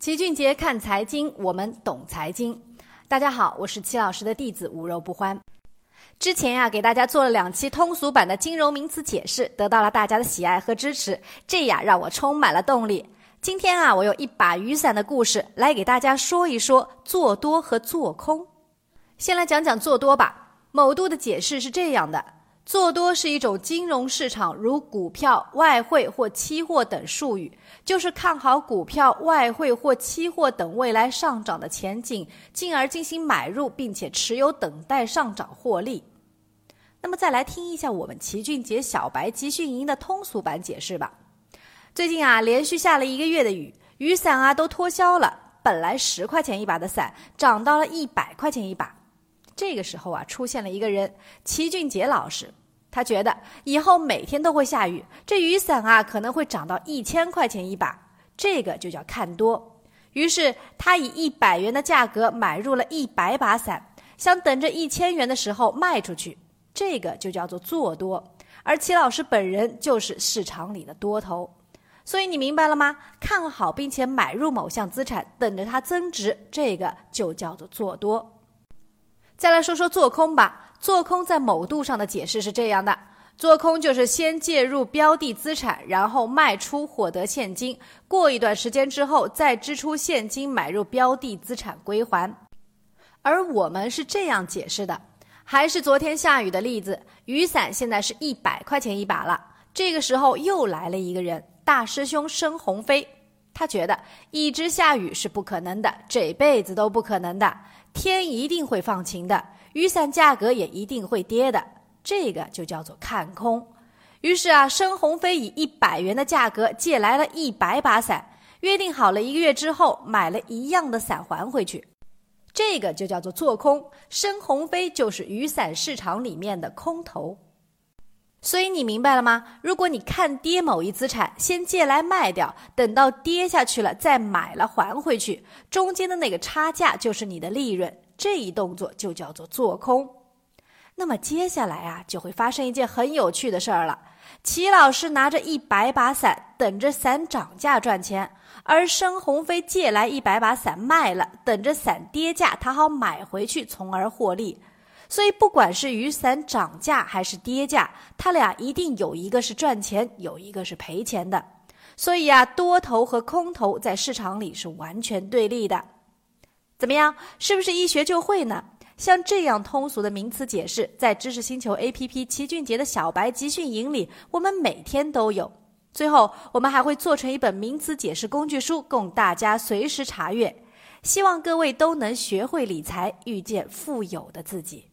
齐俊杰看财经，我们懂财经。大家好，我是齐老师的弟子无肉不欢。之前呀，给大家做了两期通俗版的金融名词解释，得到了大家的喜爱和支持，这呀让我充满了动力。今天啊，我有一把雨伞的故事来给大家说一说做多和做空。先来讲讲做多吧。某度的解释是这样的。做多是一种金融市场，如股票、外汇或期货等术语，就是看好股票、外汇或期货等未来上涨的前景，进而进行买入，并且持有等待上涨获利。那么再来听一下我们齐俊杰小白集训营的通俗版解释吧。最近啊，连续下了一个月的雨，雨伞啊都脱销了，本来十块钱一把的伞，涨到了一百块钱一把。这个时候啊，出现了一个人，齐俊杰老师。他觉得以后每天都会下雨，这雨伞啊可能会涨到一千块钱一把，这个就叫看多。于是他以一百元的价格买入了一百把伞，想等着一千元的时候卖出去，这个就叫做做多。而齐老师本人就是市场里的多头，所以你明白了吗？看好并且买入某项资产，等着它增值，这个就叫做做多。再来说说做空吧。做空在某度上的解释是这样的：做空就是先介入标的资产，然后卖出获得现金，过一段时间之后再支出现金买入标的资产归还。而我们是这样解释的：还是昨天下雨的例子，雨伞现在是一百块钱一把了。这个时候又来了一个人，大师兄申鸿飞，他觉得一直下雨是不可能的，这辈子都不可能的，天一定会放晴的。雨伞价格也一定会跌的，这个就叫做看空。于是啊，申鸿飞以一百元的价格借来了一百把伞，约定好了一个月之后买了一样的伞还回去，这个就叫做做空。申鸿飞就是雨伞市场里面的空头。所以你明白了吗？如果你看跌某一资产，先借来卖掉，等到跌下去了再买了还回去，中间的那个差价就是你的利润。这一动作就叫做做空，那么接下来啊，就会发生一件很有趣的事儿了。齐老师拿着一百把伞，等着伞涨价赚钱，而申鸿飞借来一百把伞卖了，等着伞跌价，他好买回去，从而获利。所以，不管是雨伞涨价还是跌价，他俩一定有一个是赚钱，有一个是赔钱的。所以啊，多头和空头在市场里是完全对立的。怎么样？是不是一学就会呢？像这样通俗的名词解释，在知识星球 APP 齐俊杰的小白集训营里，我们每天都有。最后，我们还会做成一本名词解释工具书，供大家随时查阅。希望各位都能学会理财，遇见富有的自己。